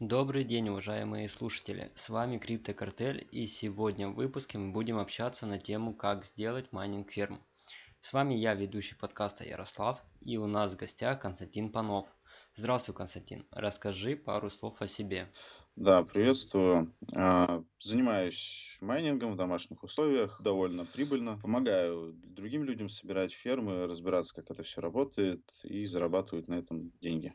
Добрый день, уважаемые слушатели! С вами Криптокартель и сегодня в выпуске мы будем общаться на тему как сделать майнинг ферму. С вами я, ведущий подкаста Ярослав, и у нас в гостях Константин Панов. Здравствуй, Константин. Расскажи пару слов о себе. Да, приветствую. А, занимаюсь майнингом в домашних условиях, довольно прибыльно. Помогаю другим людям собирать фермы, разбираться, как это все работает, и зарабатывать на этом деньги.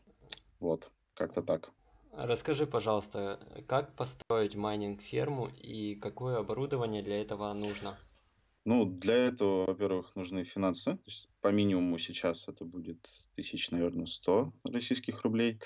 Вот, как-то так. Расскажи, пожалуйста, как построить майнинг-ферму и какое оборудование для этого нужно? Ну, для этого, во-первых, нужны финансы. То есть по минимуму сейчас это будет тысяч, наверное, 100 российских рублей.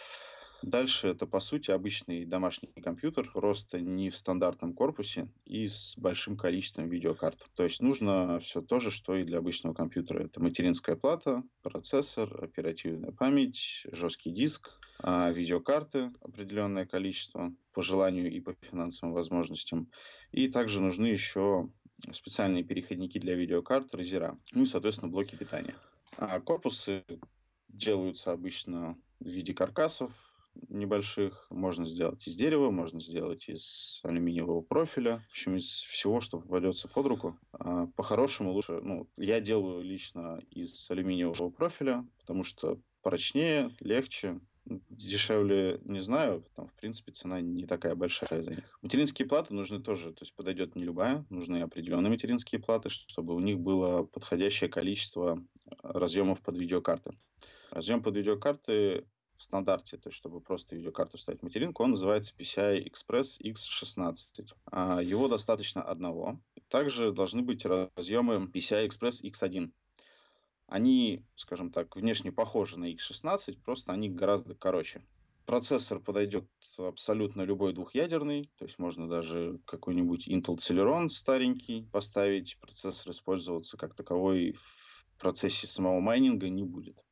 Дальше это, по сути, обычный домашний компьютер, просто не в стандартном корпусе и с большим количеством видеокарт. То есть нужно все то же, что и для обычного компьютера. Это материнская плата, процессор, оперативная память, жесткий диск, видеокарты, определенное количество по желанию и по финансовым возможностям. И также нужны еще специальные переходники для видеокарт, разера, ну и, соответственно, блоки питания. А корпусы делаются обычно в виде каркасов, небольших. Можно сделать из дерева, можно сделать из алюминиевого профиля. В общем, из всего, что попадется под руку. А по-хорошему лучше... Ну, я делаю лично из алюминиевого профиля, потому что прочнее, легче, дешевле не знаю, там, в принципе, цена не такая большая за них. Материнские платы нужны тоже, то есть подойдет не любая, нужны определенные материнские платы, чтобы у них было подходящее количество разъемов под видеокарты. Разъем под видеокарты в стандарте, то есть чтобы просто видеокарту вставить материнку, он называется PCI Express X16. А его достаточно одного. Также должны быть разъемы PCI Express X1. Они, скажем так, внешне похожи на X16, просто они гораздо короче. Процессор подойдет абсолютно любой двухъядерный, то есть можно даже какой-нибудь Intel Celeron старенький поставить, процессор использоваться как таковой в процессе самого майнинга не будет.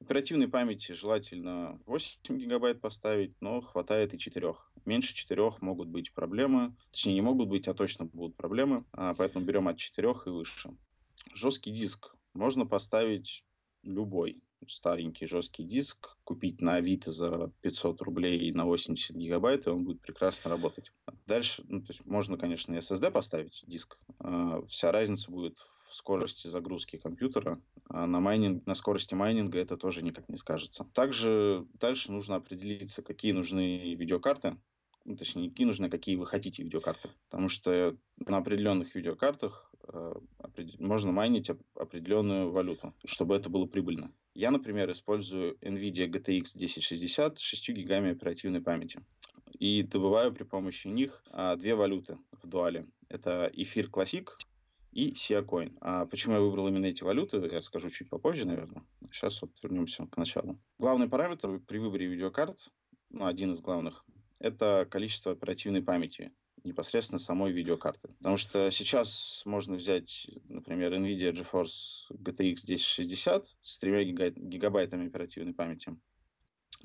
Оперативной памяти желательно 8 гигабайт поставить, но хватает и 4. Меньше 4 могут быть проблемы. Точнее, не могут быть, а точно будут проблемы. А, поэтому берем от 4 и выше. Жесткий диск можно поставить любой старенький жесткий диск, купить на Авито за 500 рублей на 80 гигабайт, и он будет прекрасно работать. Дальше, ну, то есть можно, конечно, SSD поставить, диск. А, вся разница будет в скорости загрузки компьютера, а на, майнинг, на скорости майнинга это тоже никак не скажется. Также дальше нужно определиться, какие нужны видеокарты, ну, точнее, какие нужны, а какие вы хотите видеокарты. Потому что на определенных видеокартах можно майнить определенную валюту, чтобы это было прибыльно. Я, например, использую NVIDIA GTX 1060 с 6 гигами оперативной памяти. И добываю при помощи них а, две валюты в дуале. Это эфир Classic и Siacoin. А почему я выбрал именно эти валюты, я скажу чуть попозже, наверное. Сейчас вот вернемся к началу. Главный параметр при выборе видеокарт, ну, один из главных, это количество оперативной памяти непосредственно самой видеокарты. Потому что сейчас можно взять, например, NVIDIA GeForce GTX 1060 с 3 гигабайтами оперативной памяти,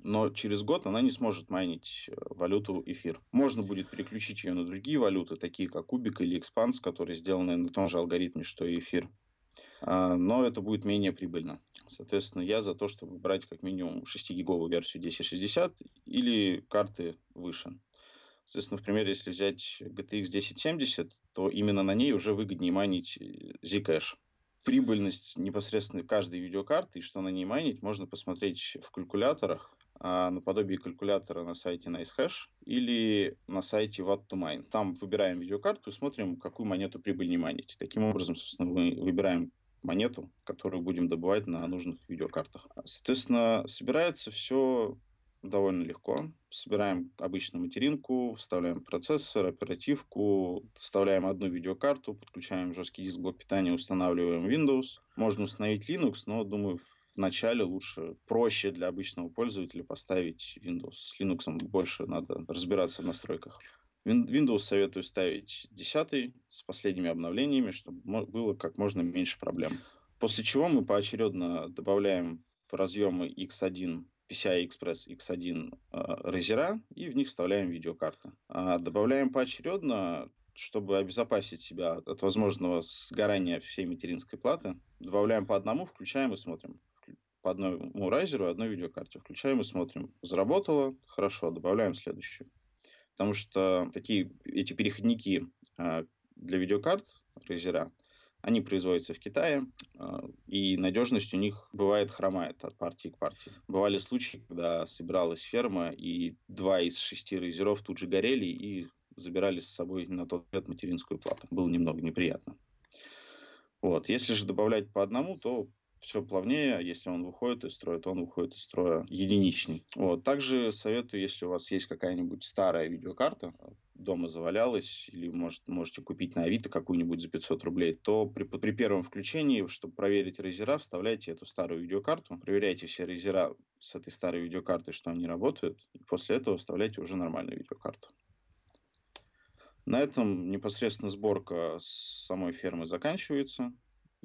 но через год она не сможет майнить э, валюту эфир. Можно будет переключить ее на другие валюты, такие как кубик или экспанс, которые сделаны на том же алгоритме, что и эфир. А, но это будет менее прибыльно. Соответственно, я за то, чтобы брать как минимум 6-гиговую версию 1060 или карты выше. Соответственно, например, если взять GTX 1070, то именно на ней уже выгоднее майнить э, Zcash. Прибыльность непосредственно каждой видеокарты и что на ней майнить, можно посмотреть в калькуляторах, а, наподобие калькулятора на сайте NiceHash или на сайте Watt2Mine. Там выбираем видеокарту и смотрим, какую монету прибыльнее майнить. Таким образом, собственно, мы выбираем монету, которую будем добывать на нужных видеокартах. Соответственно, собирается все довольно легко. Собираем обычную материнку, вставляем процессор, оперативку, вставляем одну видеокарту, подключаем жесткий диск блок питания, устанавливаем Windows. Можно установить Linux, но, думаю, вначале лучше, проще для обычного пользователя поставить Windows. С Linux больше надо разбираться в настройках. Windows советую ставить 10 с последними обновлениями, чтобы было как можно меньше проблем. После чего мы поочередно добавляем в разъемы X1 PCI Express X1 э, разера и в них вставляем видеокарты. А добавляем поочередно, чтобы обезопасить себя от возможного сгорания всей материнской платы. Добавляем по одному, включаем и смотрим по одному райзеру, одной видеокарте. Включаем и смотрим. Заработало, хорошо, добавляем следующую. Потому что такие, эти переходники а, для видеокарт, райзера, они производятся в Китае, а, и надежность у них бывает хромает от партии к партии. Бывали случаи, когда собиралась ферма, и два из шести райзеров тут же горели и забирали с собой на тот лет материнскую плату. Было немного неприятно. Вот. Если же добавлять по одному, то все плавнее. Если он выходит из строя, то он выходит из строя единичный. Вот. Также советую, если у вас есть какая-нибудь старая видеокарта, дома завалялась, или может, можете купить на Авито какую-нибудь за 500 рублей, то при, при первом включении, чтобы проверить рейзера, вставляйте эту старую видеокарту, проверяйте все рейзера с этой старой видеокартой, что они работают, и после этого вставляйте уже нормальную видеокарту. На этом непосредственно сборка самой фермы заканчивается.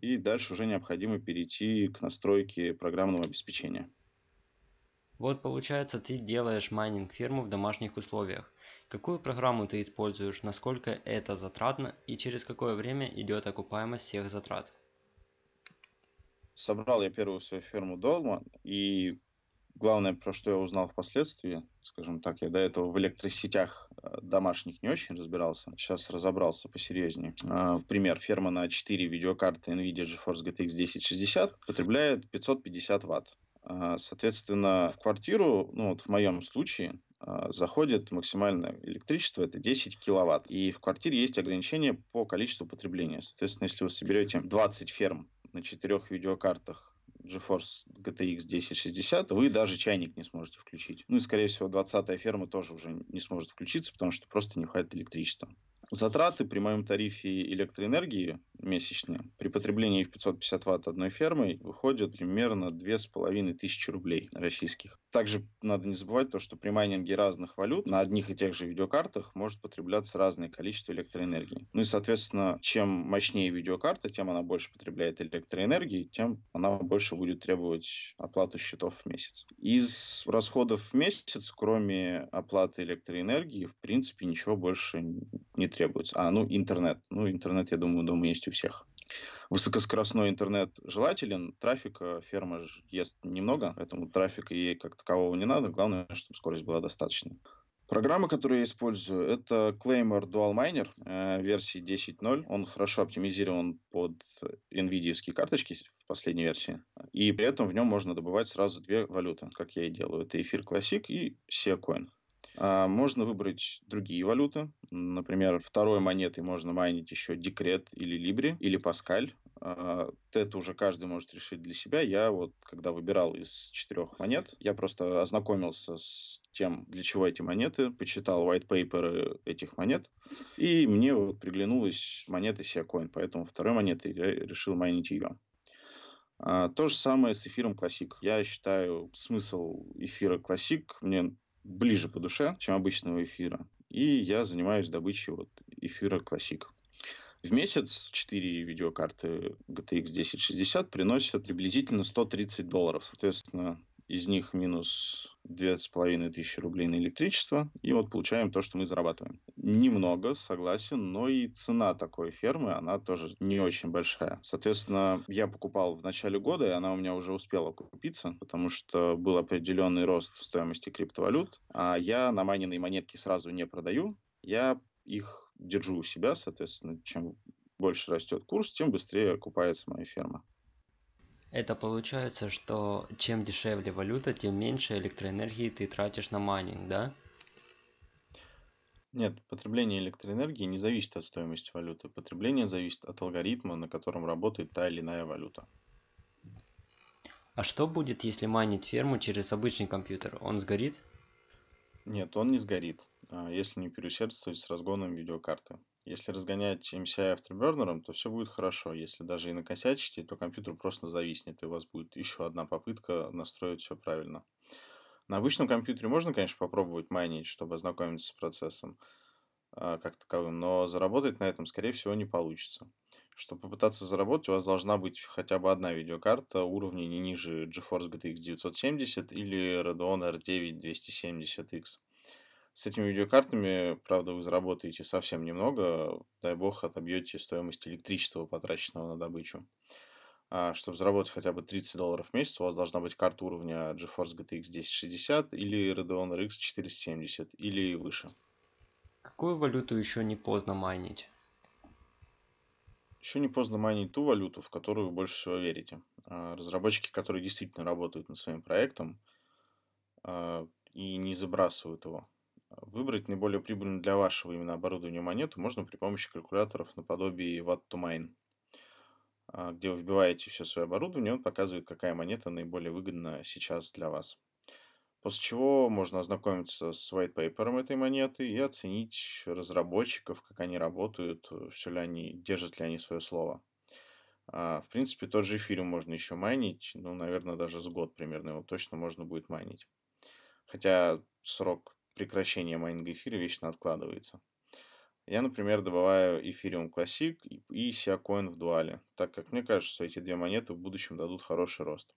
И дальше уже необходимо перейти к настройке программного обеспечения. Вот получается, ты делаешь майнинг ферму в домашних условиях. Какую программу ты используешь, насколько это затратно и через какое время идет окупаемость всех затрат? Собрал я первую свою ферму дома, и главное, про что я узнал впоследствии, скажем так, я до этого в электросетях домашних не очень разбирался. Сейчас разобрался посерьезнее. В пример, ферма на 4 видеокарты NVIDIA GeForce GTX 1060 потребляет 550 ватт. А, соответственно, в квартиру, ну вот в моем случае, заходит максимальное электричество, это 10 киловатт. И в квартире есть ограничение по количеству потребления. Соответственно, если вы соберете 20 ферм на четырех видеокартах GeForce GTX 1060, вы даже чайник не сможете включить. Ну и, скорее всего, 20-я ферма тоже уже не сможет включиться, потому что просто не хватит электричества. Затраты при моем тарифе электроэнергии месячные при потреблении в 550 ватт одной фермой выходят примерно 2500 рублей российских. Также надо не забывать то, что при майнинге разных валют на одних и тех же видеокартах может потребляться разное количество электроэнергии. Ну и, соответственно, чем мощнее видеокарта, тем она больше потребляет электроэнергии, тем она больше будет требовать оплату счетов в месяц. Из расходов в месяц, кроме оплаты электроэнергии, в принципе, ничего больше не требуется. А, ну, интернет. Ну, интернет, я думаю, дома есть у всех. Высокоскоростной интернет желателен, трафика ферма ест немного, поэтому трафика ей как такового не надо, главное, чтобы скорость была достаточной. Программы, которые я использую, это Claymore Dual Miner э, версии 10.0. Он хорошо оптимизирован под NVIDIA карточки в последней версии. И при этом в нем можно добывать сразу две валюты, как я и делаю. Это эфир Classic и SIA Coin. А, можно выбрать другие валюты. Например, второй монетой можно майнить еще декрет или либри, или паскаль. А, это уже каждый может решить для себя. Я вот, когда выбирал из четырех монет, я просто ознакомился с тем, для чего эти монеты, почитал white paper этих монет, и мне вот приглянулась монета Siacoin, поэтому второй монетой я решил майнить ее. А, то же самое с эфиром Classic. Я считаю смысл эфира Classic мне ближе по душе, чем обычного эфира. И я занимаюсь добычей вот эфира Classic. В месяц 4 видеокарты GTX 1060 приносят приблизительно 130 долларов. Соответственно, из них минус две с половиной тысячи рублей на электричество, и вот получаем то, что мы зарабатываем. Немного, согласен, но и цена такой фермы, она тоже не очень большая. Соответственно, я покупал в начале года, и она у меня уже успела купиться, потому что был определенный рост в стоимости криптовалют, а я на майненные монетки сразу не продаю, я их держу у себя, соответственно, чем больше растет курс, тем быстрее окупается моя ферма. Это получается, что чем дешевле валюта, тем меньше электроэнергии ты тратишь на майнинг, да? Нет, потребление электроэнергии не зависит от стоимости валюты. Потребление зависит от алгоритма, на котором работает та или иная валюта. А что будет, если майнить ферму через обычный компьютер? Он сгорит? Нет, он не сгорит, а если не переусердствовать с разгоном видеокарты. Если разгонять MCI Afterburner, то все будет хорошо. Если даже и накосячите, то компьютер просто зависнет, и у вас будет еще одна попытка настроить все правильно. На обычном компьютере можно, конечно, попробовать майнить, чтобы ознакомиться с процессом э, как таковым, но заработать на этом, скорее всего, не получится. Чтобы попытаться заработать, у вас должна быть хотя бы одна видеокарта уровня не ниже GeForce GTX 970 или Radeon R9 270X. С этими видеокартами, правда, вы заработаете совсем немного, дай бог, отобьете стоимость электричества, потраченного на добычу. А, чтобы заработать хотя бы 30 долларов в месяц, у вас должна быть карта уровня GeForce GTX 1060 или Radeon RX 470 или выше. Какую валюту еще не поздно майнить? Еще не поздно майнить ту валюту, в которую вы больше всего верите. А, разработчики, которые действительно работают над своим проектом а, и не забрасывают его. Выбрать наиболее прибыльную для вашего именно оборудования монету можно при помощи калькуляторов наподобие Watt to Mine. А, где вы вбиваете все свое оборудование, он показывает, какая монета наиболее выгодна сейчас для вас. После чего можно ознакомиться с white paper этой монеты и оценить разработчиков, как они работают, все ли они, держат ли они свое слово. А, в принципе, тот же эфириум можно еще майнить, ну, наверное, даже с год примерно его точно можно будет майнить. Хотя срок прекращения майнинга эфира вечно откладывается. Я, например, добываю Ethereum Classic и Siacoin в дуале, так как мне кажется, что эти две монеты в будущем дадут хороший рост.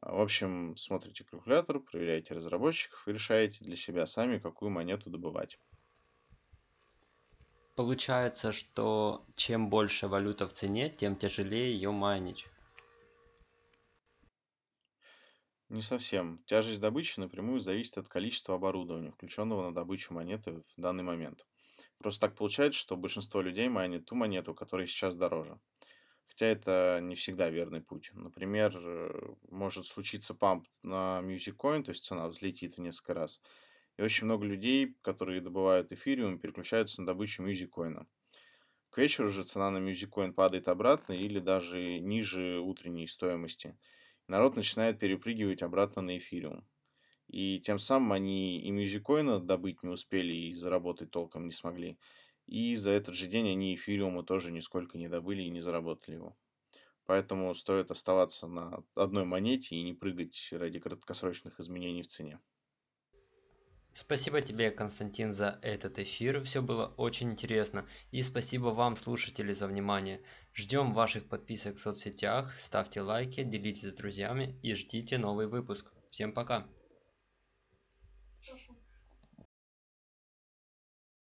А, в общем, смотрите калькулятор, проверяйте разработчиков и решаете для себя сами, какую монету добывать. Получается, что чем больше валюта в цене, тем тяжелее ее майнить. Не совсем. Тяжесть добычи напрямую зависит от количества оборудования, включенного на добычу монеты в данный момент. Просто так получается, что большинство людей майнит ту монету, которая сейчас дороже. Хотя это не всегда верный путь. Например, э, может случиться памп на Music Coin, то есть цена взлетит в несколько раз. И очень много людей, которые добывают эфириум, переключаются на добычу Music Coin. К вечеру же цена на Music Coin падает обратно или даже ниже утренней стоимости. Народ начинает перепрыгивать обратно на эфириум. И тем самым они и мюзикоина добыть не успели, и заработать толком не смогли. И за этот же день они эфириума тоже нисколько не добыли и не заработали его. Поэтому стоит оставаться на одной монете и не прыгать ради краткосрочных изменений в цене. Спасибо тебе, Константин, за этот эфир. Все было очень интересно. И спасибо вам, слушатели, за внимание. Ждем ваших подписок в соцсетях, ставьте лайки, делитесь с друзьями и ждите новый выпуск. Всем пока!